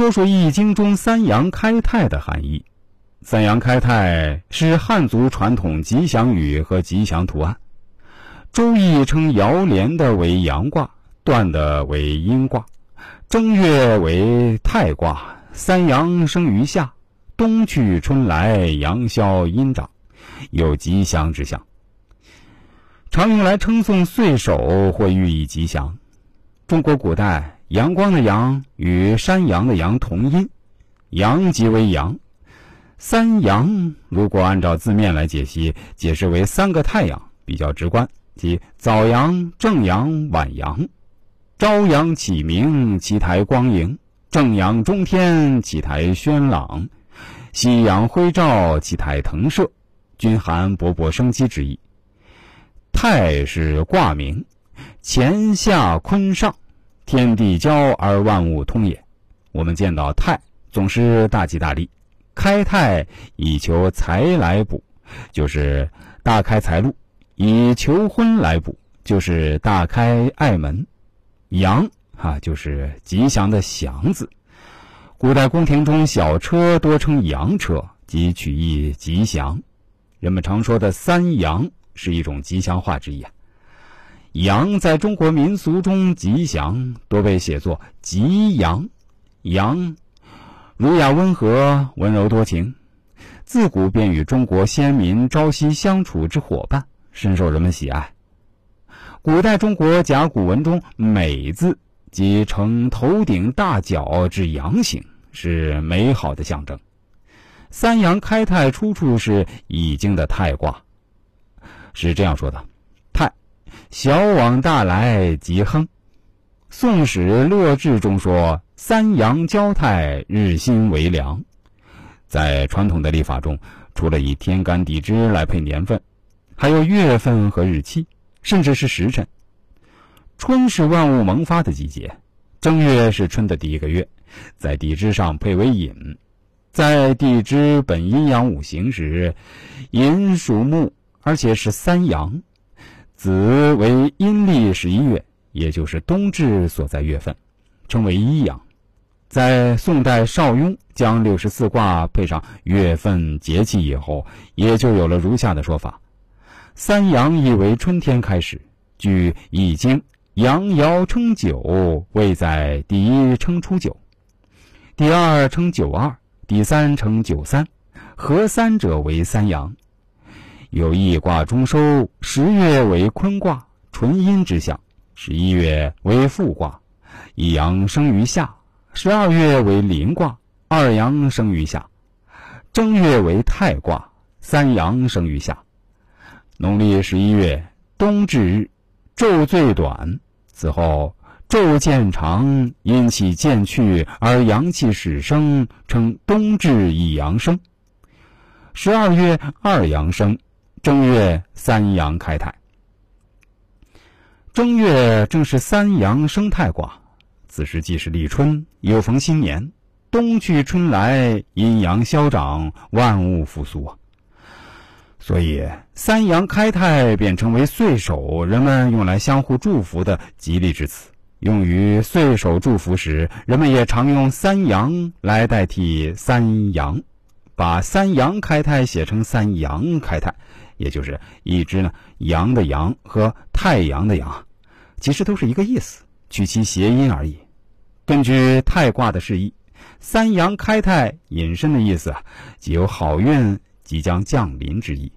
说说《易经》中三阳开泰的含义。三阳开泰是汉族传统吉祥语和吉祥图案。《周易》称爻连的为阳卦，断的为阴卦。正月为泰卦，三阳生于夏，冬去春来，阳消阴长，有吉祥之象。常用来称颂岁首或寓意吉祥。中国古代阳光的阳与山羊的羊同音，阳即为阳。三阳如果按照字面来解析，解释为三个太阳，比较直观，即早阳、正阳、晚阳。朝阳启明，其台光盈；正阳中天，其台轩朗；夕阳辉照，其台腾射，均含勃勃生机之意。泰是卦名，乾下坤上，天地交而万物通也。我们见到泰，总是大吉大利。开泰以求财来补，就是大开财路；以求婚来补，就是大开爱门。阳啊，就是吉祥的祥字。古代宫廷中小车多称羊车，即取意吉祥。人们常说的三阳是一种吉祥话之一啊。羊在中国民俗中吉祥多被写作吉羊”。羊。儒雅温和、温柔多情，自古便与中国先民朝夕相处之伙伴，深受人们喜爱。古代中国甲骨文中“美”字，即呈头顶大角之阳形，是美好的象征。三阳开泰出处是《易经》的泰卦，是这样说的：“，小往大来，吉亨。”《宋史·乐志》中说。三阳交泰，日新为良。在传统的历法中，除了以天干地支来配年份，还有月份和日期，甚至是时辰。春是万物萌发的季节，正月是春的第一个月，在地支上配为寅。在地支本阴阳五行时，寅属木，而且是三阳。子为阴历十一月，也就是冬至所在月份，称为一阳。在宋代邵雍将六十四卦配上月份节气以后，也就有了如下的说法：三阳意为春天开始。据《易经》，阳爻称九，位在第一称初九，第二称九二，第三称九三，合三者为三阳。有一卦中收，十月为坤卦，纯阴之象；十一月为复卦，一阳生于夏。十二月为临卦，二阳生于夏；正月为太卦，三阳生于夏。农历十一月，冬至日，昼最短，此后昼渐长，阴气渐去，而阳气始生，称冬至一阳生。十二月二阳生，正月三阳开泰。正月正是三阳生太卦。此时既是立春，又逢新年，冬去春来，阴阳消长，万物复苏啊！所以三阳开泰便成为岁首人们用来相互祝福的吉利之词。用于岁首祝福时，人们也常用三阳来代替三阳，把三阳开泰写成三阳开泰，也就是一只呢阳的阳和太阳的阳，其实都是一个意思。取其谐音而已。根据太卦的示意，三阳开泰引申的意思啊，即有好运即将降临之意。